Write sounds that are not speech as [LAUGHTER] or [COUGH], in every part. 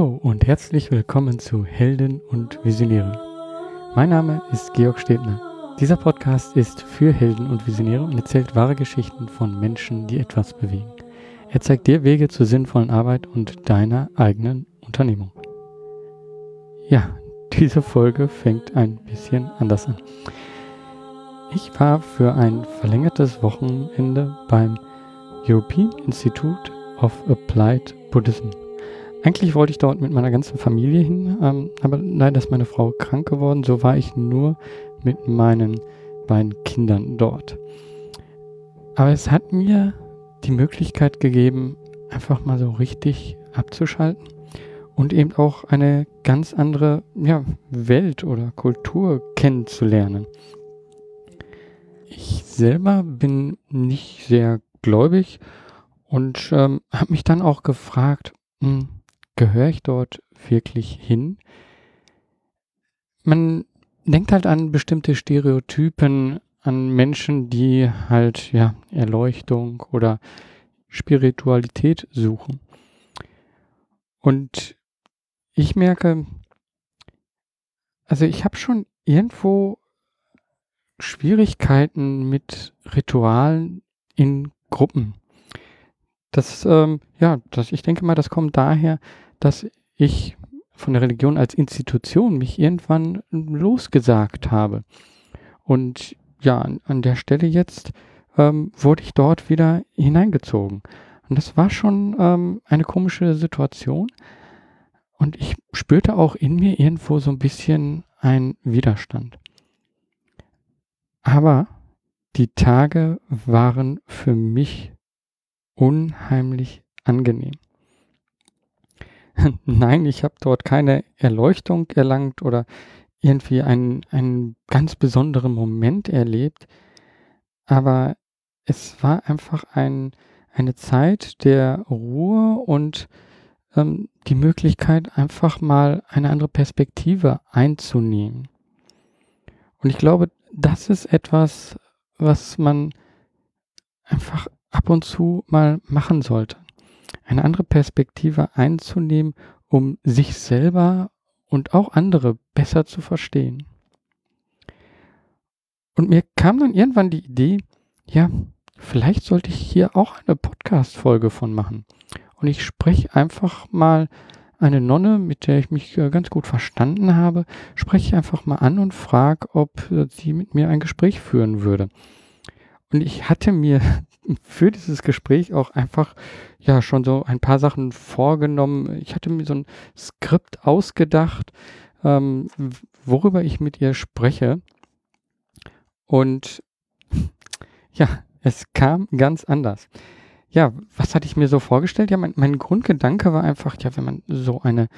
und herzlich willkommen zu Helden und Visionäre. Mein Name ist Georg Stebner. Dieser Podcast ist für Helden und Visionäre und erzählt wahre Geschichten von Menschen, die etwas bewegen. Er zeigt dir Wege zur sinnvollen Arbeit und deiner eigenen Unternehmung. Ja, diese Folge fängt ein bisschen anders an. Ich war für ein verlängertes Wochenende beim European Institute of Applied Buddhism eigentlich wollte ich dort mit meiner ganzen Familie hin, ähm, aber leider ist meine Frau krank geworden. So war ich nur mit meinen beiden Kindern dort. Aber es hat mir die Möglichkeit gegeben, einfach mal so richtig abzuschalten und eben auch eine ganz andere ja, Welt oder Kultur kennenzulernen. Ich selber bin nicht sehr gläubig und ähm, habe mich dann auch gefragt, mh, hm, gehöre ich dort wirklich hin? Man denkt halt an bestimmte Stereotypen, an Menschen, die halt ja Erleuchtung oder Spiritualität suchen. Und ich merke, also ich habe schon irgendwo Schwierigkeiten mit Ritualen in Gruppen. Das, ähm, ja, das, ich denke mal, das kommt daher, dass ich von der Religion als Institution mich irgendwann losgesagt habe. Und ja, an, der Stelle jetzt ähm, wurde ich dort wieder hineingezogen. Und das war schon ähm, eine komische Situation. Und ich spürte auch in mir irgendwo so ein bisschen einen Widerstand. Aber die Tage waren für mich unheimlich angenehm. [LAUGHS] Nein, ich habe dort keine Erleuchtung erlangt oder irgendwie einen, einen ganz besonderen Moment erlebt, aber es war einfach ein, eine Zeit der Ruhe und ähm, die Möglichkeit, einfach mal eine andere Perspektive einzunehmen. Und ich glaube, das ist etwas, was man einfach ab und zu mal machen sollte. Eine andere Perspektive einzunehmen, um sich selber und auch andere besser zu verstehen. Und mir kam dann irgendwann die Idee, ja, vielleicht sollte ich hier auch eine Podcast-Folge von machen. Und ich spreche einfach mal eine Nonne, mit der ich mich äh, ganz gut verstanden habe, spreche ich einfach mal an und frage, ob äh, sie mit mir ein Gespräch führen würde. Und ich hatte mir für dieses Gespräch auch einfach ja schon so ein paar Sachen vorgenommen. Ich hatte mir so ein Skript ausgedacht, ähm, worüber ich mit ihr spreche. Und [LAUGHS] ja, es kam ganz anders. Ja, was hatte ich mir so vorgestellt? Ja, mein, mein Grundgedanke war einfach, ja, wenn man so eine,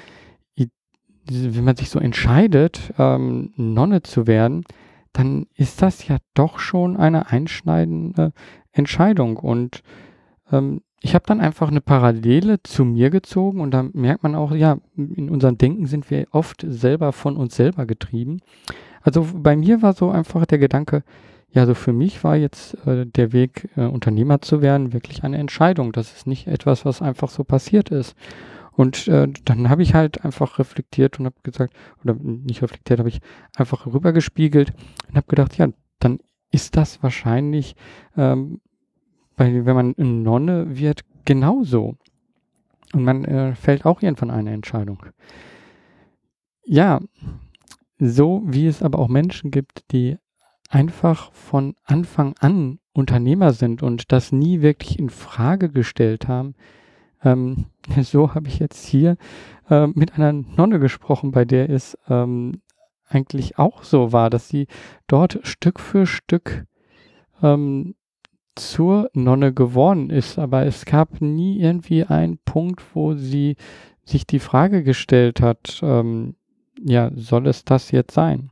wenn man sich so entscheidet, ähm, Nonne zu werden, dann ist das ja doch schon eine einschneidende Entscheidung. Und ähm, ich habe dann einfach eine Parallele zu mir gezogen und da merkt man auch, ja, in unserem Denken sind wir oft selber von uns selber getrieben. Also bei mir war so einfach der Gedanke, ja, so für mich war jetzt äh, der Weg, äh, Unternehmer zu werden, wirklich eine Entscheidung. Das ist nicht etwas, was einfach so passiert ist. Und äh, dann habe ich halt einfach reflektiert und habe gesagt, oder nicht reflektiert, habe ich einfach rübergespiegelt und habe gedacht, ja, dann ist das wahrscheinlich, ähm, bei, wenn man eine Nonne wird, genauso. Und man äh, fällt auch irgendwann eine Entscheidung. Ja, so wie es aber auch Menschen gibt, die einfach von Anfang an Unternehmer sind und das nie wirklich in Frage gestellt haben, ähm, [LAUGHS] so habe ich jetzt hier äh, mit einer Nonne gesprochen, bei der es ähm, eigentlich auch so war, dass sie dort Stück für Stück ähm, zur Nonne geworden ist. Aber es gab nie irgendwie einen Punkt, wo sie sich die Frage gestellt hat, ähm, ja, soll es das jetzt sein?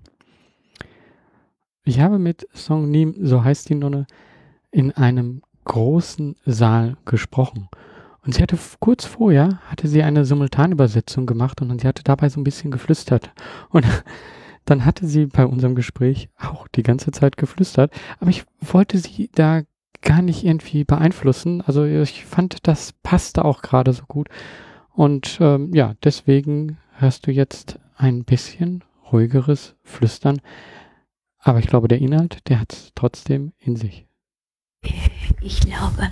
Ich habe mit Song Nim, so heißt die Nonne, in einem großen Saal gesprochen. Und sie hatte kurz vorher, hatte sie eine Simultanübersetzung gemacht und sie hatte dabei so ein bisschen geflüstert. Und dann hatte sie bei unserem Gespräch auch die ganze Zeit geflüstert. Aber ich wollte sie da gar nicht irgendwie beeinflussen. Also ich fand, das passte auch gerade so gut. Und ähm, ja, deswegen hörst du jetzt ein bisschen ruhigeres Flüstern. Aber ich glaube, der Inhalt, der hat es trotzdem in sich. Ich glaube,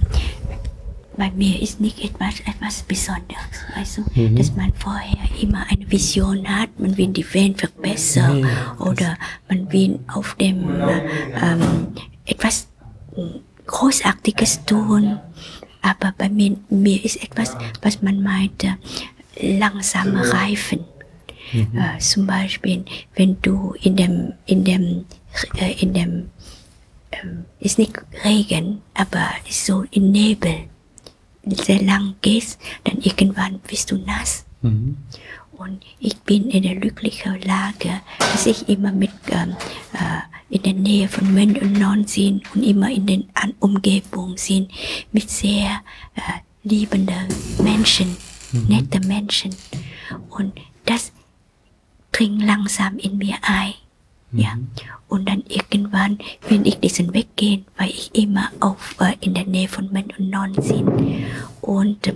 bei mir ist nicht etwas, etwas Besonderes, weißt du, mhm. dass man vorher immer eine Vision hat, man will die Welt verbessern ja, oder man will auf dem ähm, etwas Großartiges tun. Aber bei mir, mir ist etwas, was man meinte, langsame Reifen. Mhm. Äh, zum Beispiel, wenn du in dem, in dem, äh, in dem, ähm, ist nicht Regen, aber ist so in Nebel sehr lang gehst, dann irgendwann bist du nass. Mhm. Und ich bin in der glücklichen Lage, dass ich immer mit ähm, äh, in der Nähe von Mönch und Non sind und immer in den An Umgebungen sind mit sehr äh, liebenden Menschen, mhm. nette Menschen. Und das dringt langsam in mir ein. Ja. Mhm. Und dann irgendwann will ich diesen Weg gehen, weil ich immer auf, äh, in der Nähe von Men und Non bin. Und äh,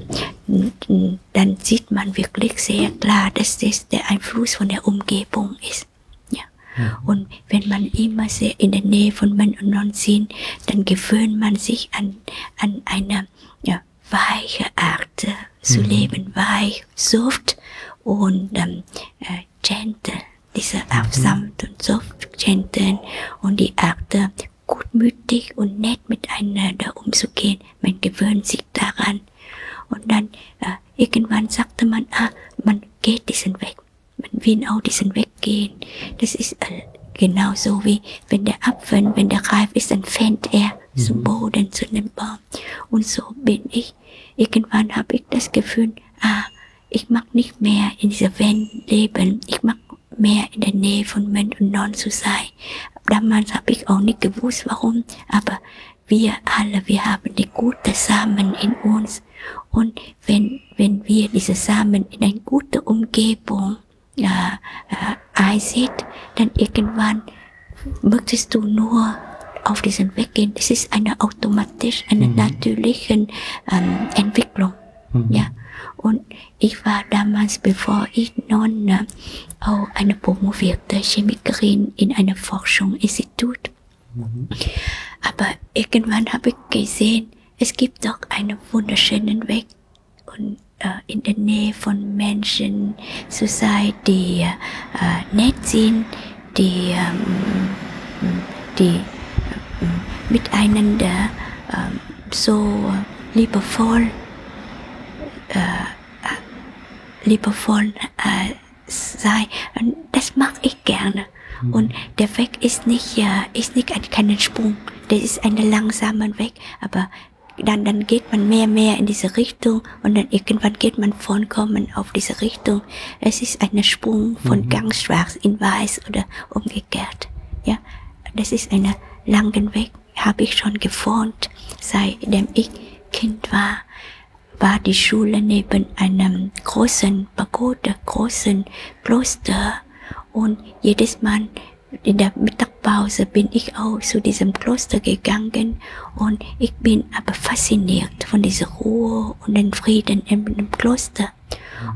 dann sieht man wirklich sehr klar, dass das der Einfluss von der Umgebung ist. Ja. Mhm. Und wenn man immer sehr in der Nähe von Men und Non sind, dann gewöhnt man sich an, an eine ja, weiche Art äh, zu mhm. leben, weich, soft und ähm, äh, gentle diese Art sanft und soft, gentle und die Art gutmütig und nett miteinander umzugehen. Man gewöhnt sich daran. Und dann äh, irgendwann sagte man, ah, man geht diesen Weg. Man will auch diesen Weg gehen. Das ist äh, genauso wie wenn der Apfel, wenn der reif ist, dann fällt er mhm. zum Boden, zu dem Baum. Und so bin ich. Irgendwann habe ich das Gefühl, ah, ich mag nicht mehr in dieser Welt leben. Ich mag mehr in der Nähe von Mönch und Non zu sein. Damals habe ich auch nicht gewusst, warum, aber wir alle, wir haben die guten Samen in uns. Und wenn, wenn wir diese Samen in eine gute Umgebung äh, äh, einsieht, dann irgendwann möchtest du nur auf diesen Weg gehen. Das ist eine automatisch, eine mhm. natürliche ähm, Entwicklung. Mhm. Ja. Und ich war damals, bevor ich Nonne, auch eine promovierte Chemikerin in einem Forschungsinstitut. Mhm. Aber irgendwann habe ich gesehen, es gibt doch einen wunderschönen Weg und äh, in der Nähe von Menschen zu sein, die äh, nett sind, die, ähm, die äh, miteinander äh, so liebevoll äh, liebevoll äh, sei. Das mag ich gerne. Mhm. Und der Weg ist nicht, ist nicht ein, kein Sprung. Der ist ein langsamer Weg, aber dann, dann geht man mehr, mehr in diese Richtung und dann irgendwann geht man vollkommen auf diese Richtung. Es ist ein Sprung von mhm. ganz schwarz in weiß oder umgekehrt. Ja, das ist ein langen Weg, habe ich schon geformt, seitdem ich Kind war war die Schule neben einem großen Pagode, großen Kloster. Und jedes Mal in der Mittagpause bin ich auch zu diesem Kloster gegangen und ich bin aber fasziniert von dieser Ruhe und dem Frieden in dem Kloster.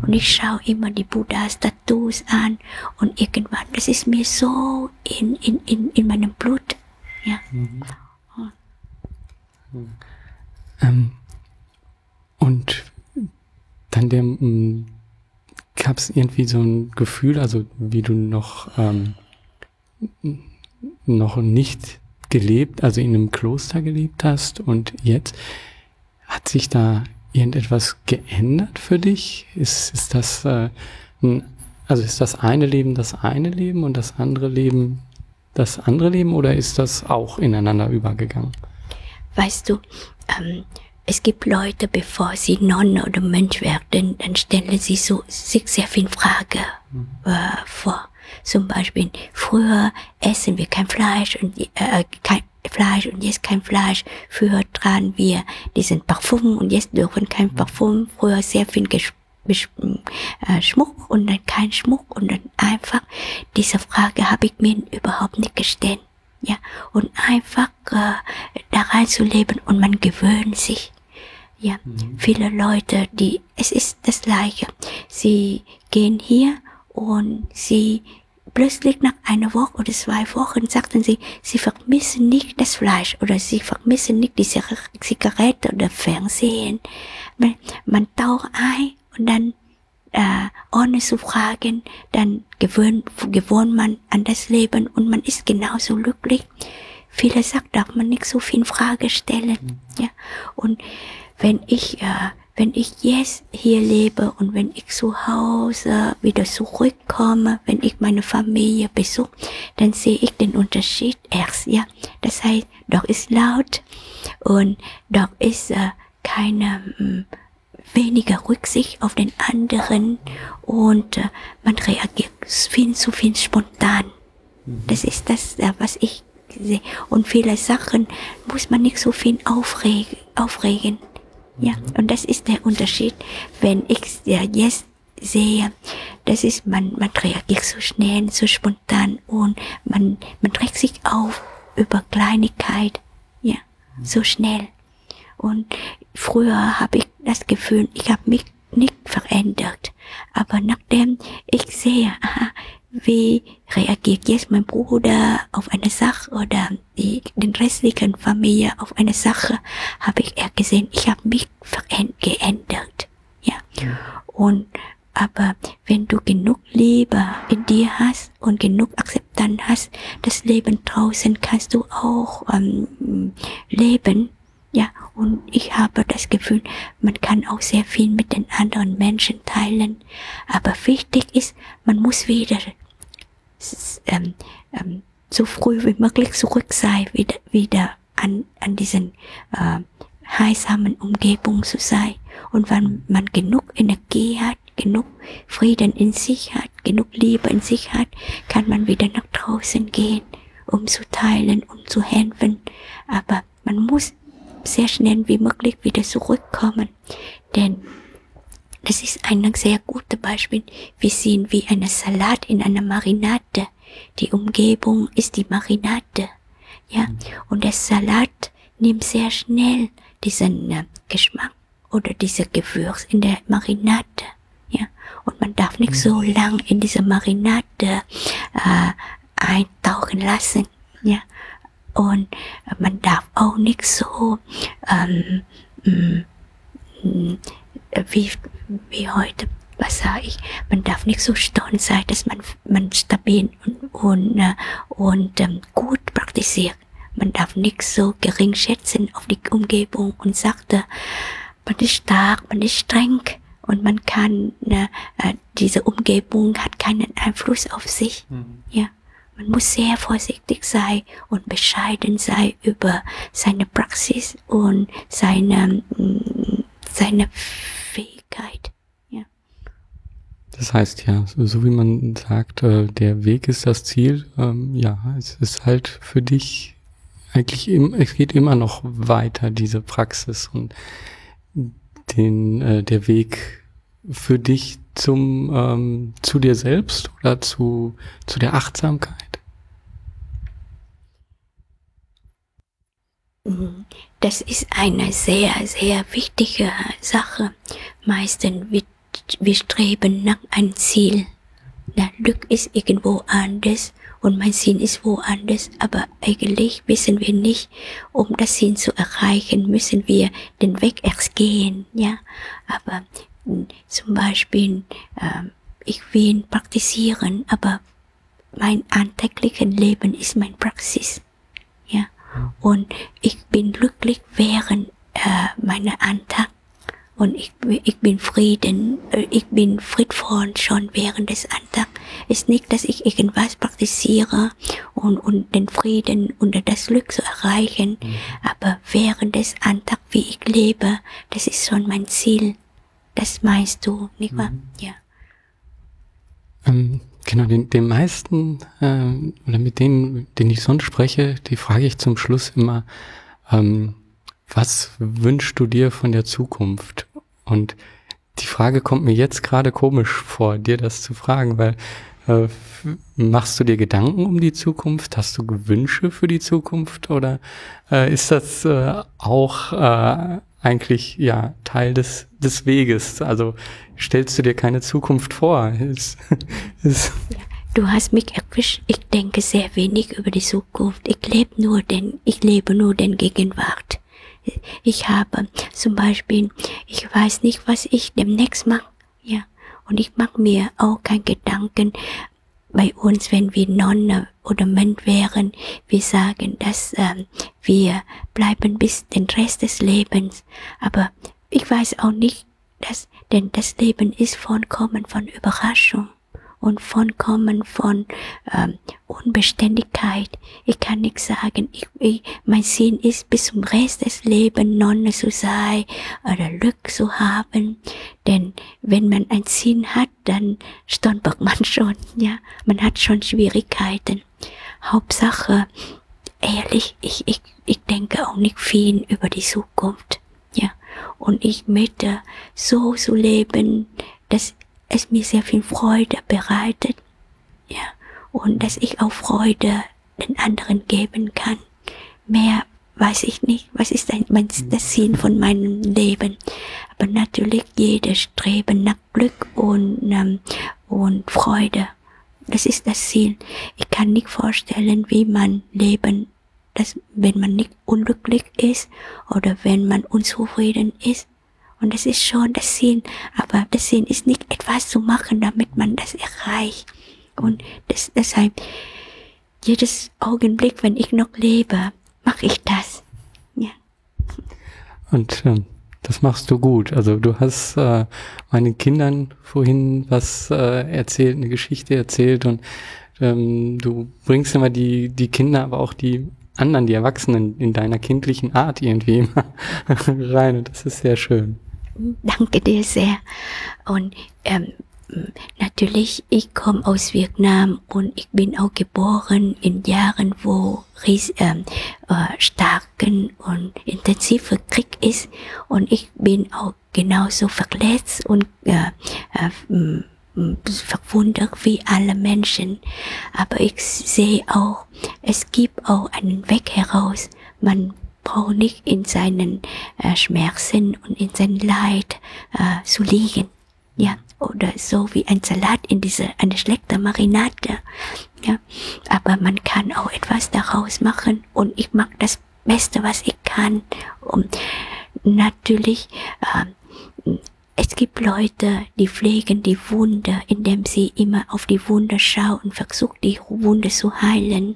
Und ich schaue immer die Buddha-Status an und irgendwann, das ist mir so in, in, in, in meinem Blut. Ja. Mhm. Ähm, und dann der, hm, gab es irgendwie so ein Gefühl, also wie du noch, ähm, noch nicht gelebt, also in einem Kloster gelebt hast und jetzt hat sich da irgendetwas geändert für dich? Ist, ist das, äh, ein, also ist das eine Leben das eine Leben und das andere Leben das andere Leben oder ist das auch ineinander übergegangen? Weißt du, ähm, es gibt Leute, bevor sie Nonne oder Mönch werden, dann stellen sie so, sich sehr viel Frage mhm. äh, vor. Zum Beispiel, früher essen wir kein Fleisch und äh, kein Fleisch und jetzt kein Fleisch. Früher tragen wir diesen Parfum und jetzt dürfen kein mhm. Parfum. Früher sehr viel Ges äh, Schmuck und dann kein Schmuck und dann einfach diese Frage habe ich mir überhaupt nicht gestellt. Ja, und einfach äh, da reinzuleben und man gewöhnt sich Ja, mhm. viele Leute, die, es ist das Gleiche. Sie gehen hier und sie plötzlich nach einer Woche oder zwei Wochen sagten sie, sie vermissen nicht das Fleisch oder sie vermissen nicht die Zigarette oder Fernsehen. Man, man taucht ein und dann äh, ohne zu fragen, dann gewöhnt, gewöhnt man an das Leben und man ist genauso glücklich. Viele sagen, darf man nicht so viel Frage stellen. Mhm. Ja. Und wenn ich, äh, wenn ich jetzt hier lebe und wenn ich zu Hause wieder zurückkomme, wenn ich meine Familie besuche, dann sehe ich den Unterschied erst, ja. Das heißt, doch ist laut und doch ist äh, keine mh, hm, weniger Rücksicht auf den anderen und äh, man reagiert viel zu viel spontan. Mhm. Das ist das, äh, was ich sehe. Und viele Sachen muss man nicht so viel aufregen. aufregen. Ja, und das ist der Unterschied, wenn ich ja jetzt sehe, das ist, man, man reagiert so schnell, so spontan und man, man trägt sich auf über Kleinigkeit, ja, so schnell. Und früher habe ich das Gefühl, ich habe mich nicht verändert. Aber nachdem ich sehe, aha, wie reagiert jetzt mein Bruder auf eine Sache oder die den restlichen Familie auf eine Sache, habe ich eher gesehen, ich habe mich geändert. Ja. Und aber wenn du genug Liebe in dir hast und genug Akzeptanz hast, das Leben draußen kannst du auch ähm, leben ja, und ich habe das Gefühl, man kann auch sehr viel mit den anderen Menschen teilen. Aber wichtig ist, man muss wieder ähm, ähm, so früh wie möglich zurück sein, wieder, wieder an, an diesen äh, heilsamen Umgebung zu sein. Und wenn man genug Energie hat, genug Frieden in sich hat, genug Liebe in sich hat, kann man wieder nach draußen gehen, um zu teilen, um zu helfen. Aber man muss sehr schnell wie möglich wieder zurückkommen. Denn das ist ein sehr gutes Beispiel. Wir sehen wie eine Salat in einer Marinade. Die Umgebung ist die Marinade. Ja, und der Salat nimmt sehr schnell diesen äh, Geschmack oder diese Gewürz in der Marinade. Ja, und man darf nicht so lang in diese Marinade äh, eintauchen lassen. Ja, und man darf auch nicht so ähm, mm, mm, wie, wie heute, was sage ich, man darf nicht so stolz sein, dass man, man stabil und, und, äh, und ähm, gut praktiziert. Man darf nicht so gering schätzen auf die Umgebung und sagte, man ist stark, man ist streng und man kann, äh, diese Umgebung hat keinen Einfluss auf sich. Mhm. Ja. Man muss sehr vorsichtig sein und bescheiden sein über seine Praxis und seine, mm, seine Fähigkeit. Ja. Das heißt ja, so, so wie man sagt, äh, der Weg ist das Ziel. Ähm, ja, es ist halt für dich eigentlich, im, es geht immer noch weiter, diese Praxis und den, äh, der Weg für dich zum, ähm, zu dir selbst oder zu, zu der Achtsamkeit? Das ist eine sehr, sehr wichtige Sache. Meistens wir, wir streben nach einem Ziel. Das Glück ist irgendwo anders und mein Sinn ist woanders, aber eigentlich wissen wir nicht, um das Sinn zu erreichen, müssen wir den Weg erst gehen, ja. Aber zum Beispiel, äh, ich will praktizieren, aber mein alltägliches Leben ist mein Praxis. Und ich bin glücklich während äh, meiner Antag. Und ich, ich bin Frieden, äh, ich bin friedvoll schon während des Antags. Es ist nicht, dass ich irgendwas praktiziere und, und den Frieden und das Glück zu erreichen, mhm. aber während des Antags, wie ich lebe, das ist schon mein Ziel. Das meinst du, nicht wahr? Mhm. Ja. Ähm, Genau, den, den meisten äh, oder mit denen, denen ich sonst spreche, die frage ich zum Schluss immer, ähm, was wünschst du dir von der Zukunft? Und die Frage kommt mir jetzt gerade komisch vor, dir das zu fragen, weil äh, machst du dir Gedanken um die Zukunft? Hast du Wünsche für die Zukunft? Oder äh, ist das äh, auch äh, eigentlich ja Teil des, des Weges. Also stellst du dir keine Zukunft vor. Es, [LAUGHS] es du hast mich erwischt. Ich denke sehr wenig über die Zukunft. Ich lebe nur den, ich lebe nur den Gegenwart. Ich habe zum Beispiel, ich weiß nicht, was ich demnächst mache. Ja. Und ich mache mir auch keinen Gedanken, bei uns, wenn wir Nonne oder Mönch wären, wir sagen, dass ähm, wir bleiben bis den Rest des Lebens. Aber ich weiß auch nicht, dass, denn das Leben ist vollkommen von Überraschung und vollkommen von ähm, Unbeständigkeit. Ich kann nicht sagen, ich, ich, mein Sinn ist bis zum Rest des Lebens Nonne zu sein oder Glück zu haben. Denn wenn man ein Sinn hat, dann stolpert man [LAUGHS] schon, ja. Man hat schon Schwierigkeiten. Hauptsache, ehrlich, ich, ich, ich denke auch nicht viel über die Zukunft, ja. Und ich möchte so zu leben, dass es mir sehr viel Freude bereitet, ja, und dass ich auch Freude den anderen geben kann. Mehr weiß ich nicht, was ist ein, mein, das Sinn von meinem Leben. Aber natürlich jedes Streben nach Glück und, ähm, und Freude. Das ist das Ziel. Ich kann nicht vorstellen, wie man leben, dass, wenn man nicht unglücklich ist oder wenn man unzufrieden ist. Und das ist schon das Sinn. Aber das Sinn ist nicht etwas zu machen, damit man das erreicht. Und das, deshalb, jedes Augenblick, wenn ich noch lebe, mache ich das. Ja. Und ähm, das machst du gut. Also du hast äh, meinen Kindern vorhin was äh, erzählt, eine Geschichte erzählt und ähm, du bringst immer die, die Kinder, aber auch die anderen, die Erwachsenen in deiner kindlichen Art irgendwie immer [LAUGHS] rein und das ist sehr schön. Danke dir sehr. Und ähm, natürlich, ich komme aus Vietnam und ich bin auch geboren in Jahren, wo ries, ähm, äh, starken und intensiver Krieg ist. Und ich bin auch genauso verletzt und äh, äh, verwundert wie alle Menschen. Aber ich sehe auch, es gibt auch einen Weg heraus. Man nicht in seinen äh, Schmerzen und in seinem Leid äh, zu liegen. Ja, oder so wie ein Salat in diese, eine schlechte Marinade. Ja, aber man kann auch etwas daraus machen und ich mag das Beste, was ich kann. Und natürlich, äh, es gibt Leute, die pflegen die Wunde, indem sie immer auf die Wunde schauen und versuchen, die Wunde zu heilen.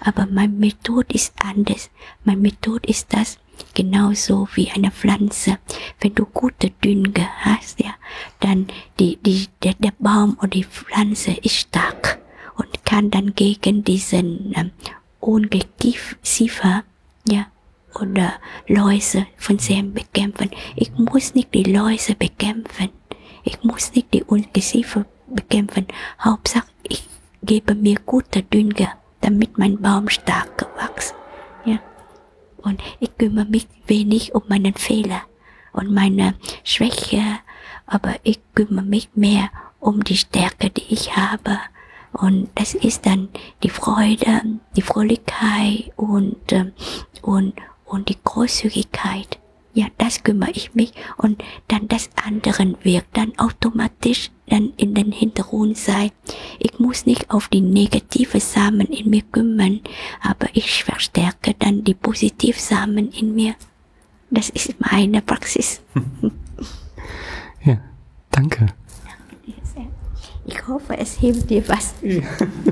Aber mein Methode ist anders. Mein Methode ist das, genauso wie eine Pflanze. Wenn du gute Dünge hast, ja, dann die, die, der, der Baum oder die Pflanze ist stark und kann dann gegen diesen ähm, Ungeziefer, ja, oder Läuse von Sämen bekämpfen. Ich muss nicht die Läuse bekämpfen. Ich muss nicht die Ungeziefer bekämpfen. Hauptsache, ich gebe mir gute Dünger, damit mein Baum stark wächst. Ja. Und ich kümmere mich wenig um meinen Fehler und meine Schwäche, aber ich kümmere mich mehr um die Stärke, die ich habe. Und das ist dann die Freude, die Fröhlichkeit und, ähm, und, und die Großzügigkeit. Ja, das kümmere ich mich und dann das andere wird dann automatisch dann in den Hintergrund sein. Ich muss nicht auf die negative Samen in mir kümmern, aber ich verstärke dann die positive Samen in mir. Das ist meine Praxis. [LAUGHS] ja, danke. Ich hoffe, es hilft dir was. Ja.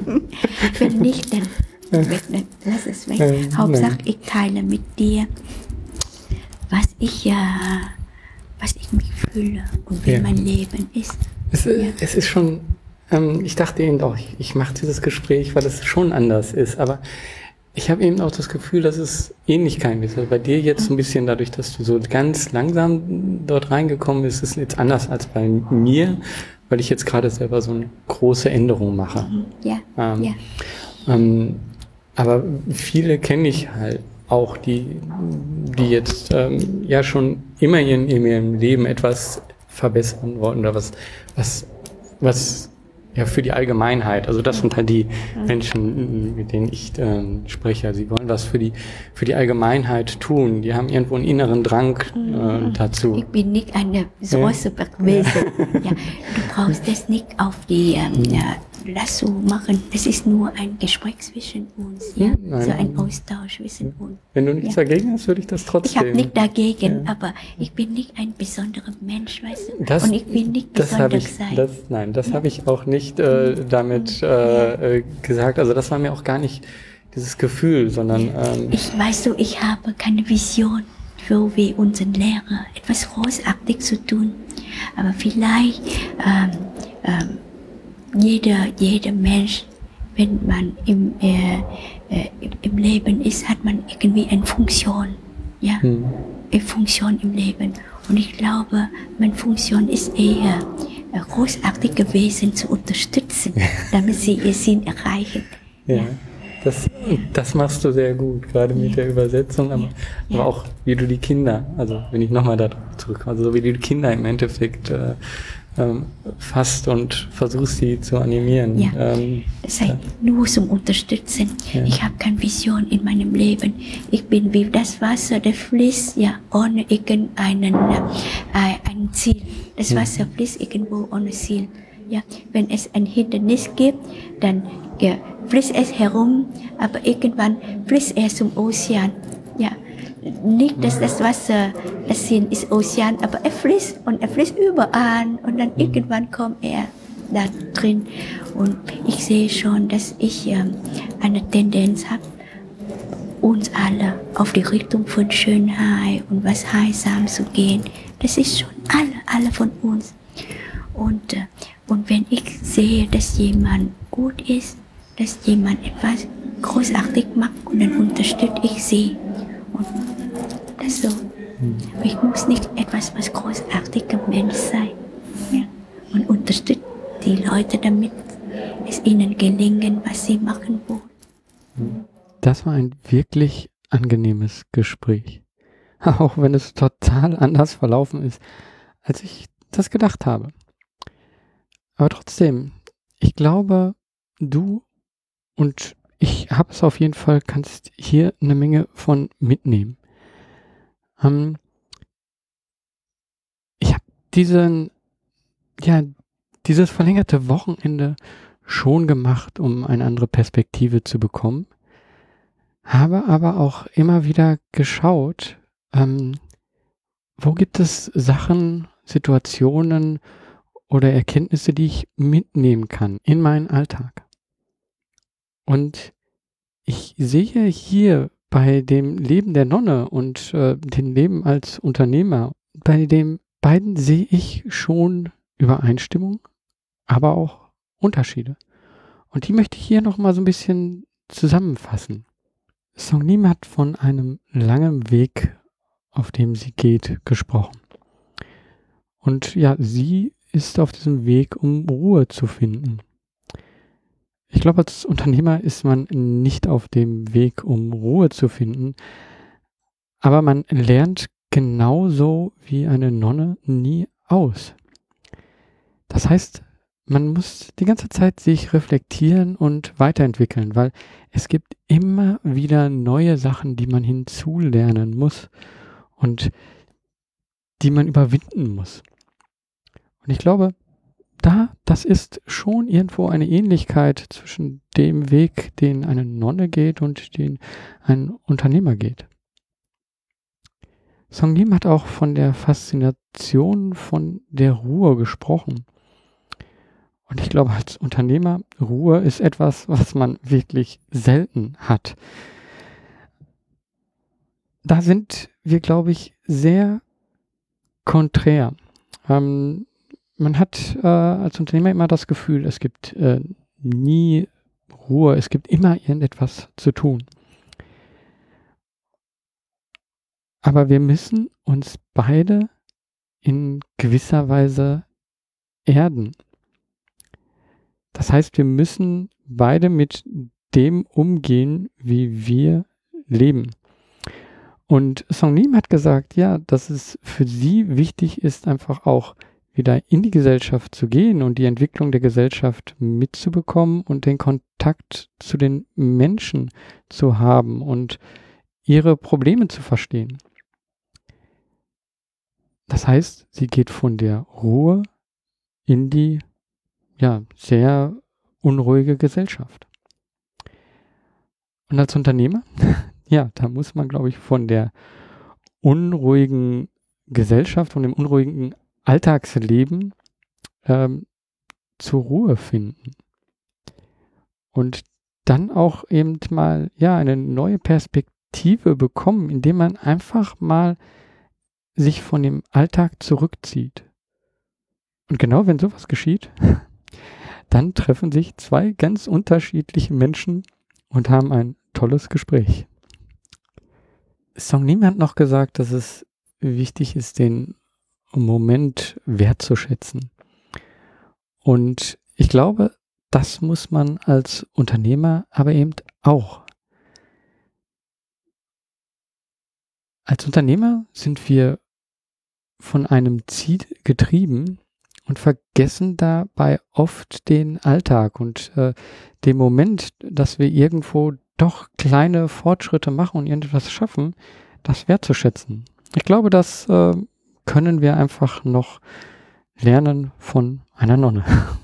[LAUGHS] Wenn nicht, dann weg, lass es weg. Ähm, Hauptsache, ich teile mit dir, was ich ja, was ich mich fühle und wie ja. mein Leben ist. Es, ja. es ist schon, ähm, ich dachte eben auch, ich, ich mache dieses Gespräch, weil es schon anders ist, aber ich habe eben auch das Gefühl, dass es Ähnlichkeiten ist. Also bei dir jetzt ein bisschen dadurch, dass du so ganz langsam dort reingekommen bist, ist es jetzt anders als bei mir, weil ich jetzt gerade selber so eine große Änderung mache. Ja. Ähm, ja. Ähm, aber viele kenne ich halt auch, die, die jetzt ähm, ja schon immer in, ihrem Leben etwas verbessern wollen oder was, was, was ja, für die Allgemeinheit. Also das sind halt die Menschen, mit denen ich äh, spreche. Sie wollen was für die, für die Allgemeinheit tun. Die haben irgendwo einen inneren Drang äh, dazu. Ich bin nicht eine so Ja. Superwesen. Ja. Du brauchst das nicht auf die ähm, ja, Lasso machen. Es ist nur ein Gespräch zwischen uns. Ja? Nein. So ein Austausch zwischen uns. Wenn du nichts Ja. dagegen hast, würde ich das Ich habe trotzdem. nicht dagegen, Ja. aber ich bin nicht ein besonderer Mensch, weißt du? Das- Und ich will nicht besonders ich, sein. das, nein, das habe ich auch nicht äh, damit äh, äh, gesagt. Also das war mir auch gar nicht dieses Gefühl, sondern ähm, Ich weißt du, ich habe keine Vision für wie unseren Lehrer etwas großartig zu tun. Aber vielleicht ähm, ähm, jeder, jeder Mensch, wenn man im, äh, äh, im- Leben ist, hat man irgendwie eine Funktion. Ja, hm, eine Funktion im Leben. Und ich glaube, meine Funktion ist eher äh, großartig gewesen zu unterstützen, damit sie ihr Sinn erreichen. ja, das, das machst du sehr gut, gerade mit der Übersetzung, aber, Ja. aber auch wie du die Kinder, also wenn ich nochmal darauf zurückkomme, also so wie du die Kinder im Endeffekt äh, ähm, fasst und versuchst sie zu animieren. Ja. Ähm, Das heißt, nur zum Unterstützen. Ja. Ich habe keine Vision in meinem Leben. Ich bin wie das Wasser, das fließt ja ohne irgendeinen äh, ein Ziel. Das Wasser fließt irgendwo ohne Ziel. Ja, wenn es ein Hindernis gibt, dann ja, fließt es herum, aber irgendwann fließt er zum Ozean. Ja, nicht, dass das Wasser, das Sinn ist Ozean, aber er fließt und er fließt überall und dann irgendwann kommt er da drin. Und ich sehe schon, dass ich ähm, eine Tendenz habe, uns alle auf die Richtung von Schönheit und was Heilsam zu gehen. Das ist schon alle, alle von uns. Und, äh, und wenn ich sehe, dass jemand gut ist, dass jemand etwas großartig macht und dann unterstütze ich sie. Und das so. Ich muss nicht etwas, was großartiger Mensch sein. Ja. Und unterstütze die Leute, damit es ihnen gelingen, was sie machen wollen. Das war ein wirklich angenehmes Gespräch. [LAUGHS] Auch wenn es total anders verlaufen ist, als ich das gedacht habe. Aber trotzdem, ich glaube, du und ich habe es auf jeden Fall, kannst hier eine Menge von mitnehmen. Ähm, ich habe diesen, ja, dieses verlängerte Wochenende schon gemacht, um eine andere Perspektive zu bekommen habe aber auch immer wieder geschaut, ähm, wo gibt es Sachen, Situationen oder Erkenntnisse, die ich mitnehmen kann in meinen Alltag. Und ich sehe hier bei dem Leben der Nonne und äh, dem Leben als Unternehmer, bei dem beiden sehe ich schon Übereinstimmung, aber auch Unterschiede. Und die möchte ich hier nochmal so ein bisschen zusammenfassen. Songlim hat von einem langen Weg, auf dem sie geht, gesprochen. Und ja, sie ist auf diesem Weg, um Ruhe zu finden. Ich glaube, als Unternehmer ist man nicht auf dem Weg, um Ruhe zu finden, aber man lernt genauso wie eine Nonne nie aus. Das heißt, man muss die ganze Zeit sich reflektieren und weiterentwickeln, weil es gibt immer wieder neue Sachen, die man hinzulernen muss und die man überwinden muss. Und ich glaube, da, das ist schon irgendwo eine Ähnlichkeit zwischen dem Weg, den eine Nonne geht und den ein Unternehmer geht. Songlim hat auch von der Faszination von der Ruhe gesprochen. Und ich glaube, als Unternehmer, Ruhe ist etwas, was man wirklich selten hat. Da sind wir, glaube ich, sehr konträr. Ähm, man hat äh, als Unternehmer immer das Gefühl, es gibt äh, nie Ruhe, es gibt immer irgendetwas zu tun. Aber wir müssen uns beide in gewisser Weise erden. Das heißt, wir müssen beide mit dem umgehen, wie wir leben. Und Song Lim hat gesagt, ja, dass es für sie wichtig ist, einfach auch wieder in die Gesellschaft zu gehen und die Entwicklung der Gesellschaft mitzubekommen und den Kontakt zu den Menschen zu haben und ihre Probleme zu verstehen. Das heißt, sie geht von der Ruhe in die ja, sehr unruhige Gesellschaft. Und als Unternehmer, [LAUGHS] ja, da muss man, glaube ich, von der unruhigen Gesellschaft, von dem unruhigen Alltagsleben ähm, zur Ruhe finden. Und dann auch eben mal, ja, eine neue Perspektive bekommen, indem man einfach mal sich von dem Alltag zurückzieht. Und genau wenn sowas geschieht, [LAUGHS] dann treffen sich zwei ganz unterschiedliche Menschen und haben ein tolles Gespräch. Song Nim hat noch gesagt, dass es wichtig ist, den Moment wertzuschätzen. Und ich glaube, das muss man als Unternehmer aber eben auch. Als Unternehmer sind wir von einem Ziel getrieben und vergessen dabei oft den Alltag und äh, den Moment, dass wir irgendwo doch kleine Fortschritte machen und irgendwas schaffen, das wertzuschätzen. Ich glaube, das äh, können wir einfach noch lernen von einer Nonne. [LAUGHS]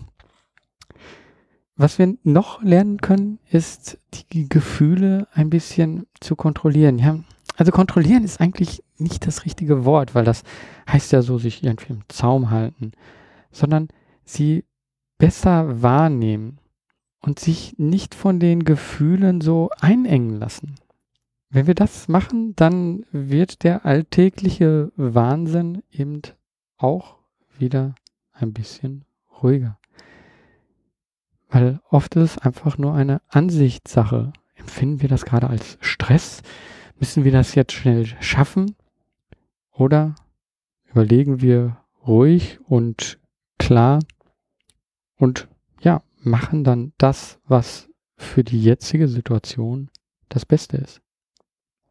Was wir noch lernen können, ist die Gefühle ein bisschen zu kontrollieren. Ja, also kontrollieren ist eigentlich nicht das richtige Wort, weil das heißt ja so, sich irgendwie im Zaum halten sondern sie besser wahrnehmen und sich nicht von den Gefühlen so einengen lassen. Wenn wir das machen, dann wird der alltägliche Wahnsinn eben auch wieder ein bisschen ruhiger. Weil oft ist es einfach nur eine Ansichtssache. Empfinden wir das gerade als Stress? Müssen wir das jetzt schnell schaffen? Oder überlegen wir ruhig und klar und ja, machen dann das, was für die jetzige Situation das Beste ist.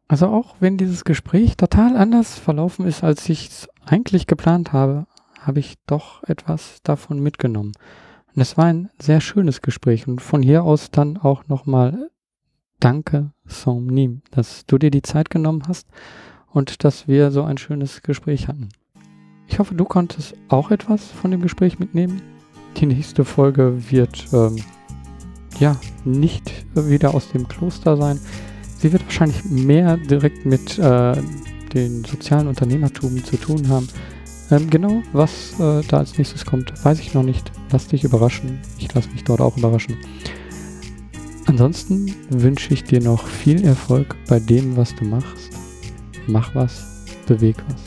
Also auch wenn dieses Gespräch total anders verlaufen ist, als ich es eigentlich geplant habe, habe ich doch etwas davon mitgenommen. Und es war ein sehr schönes Gespräch und von hier aus dann auch nochmal Danke, Somnim, dass du dir die Zeit genommen hast und dass wir so ein schönes Gespräch hatten. Ich hoffe, du konntest auch etwas von dem Gespräch mitnehmen. Die nächste Folge wird ähm, ja nicht wieder aus dem Kloster sein. Sie wird wahrscheinlich mehr direkt mit äh, den sozialen Unternehmertum zu tun haben. Ähm, genau, was äh, da als nächstes kommt, weiß ich noch nicht. Lass dich überraschen. Ich lasse mich dort auch überraschen. Ansonsten wünsche ich dir noch viel Erfolg bei dem, was du machst. Mach was, beweg was.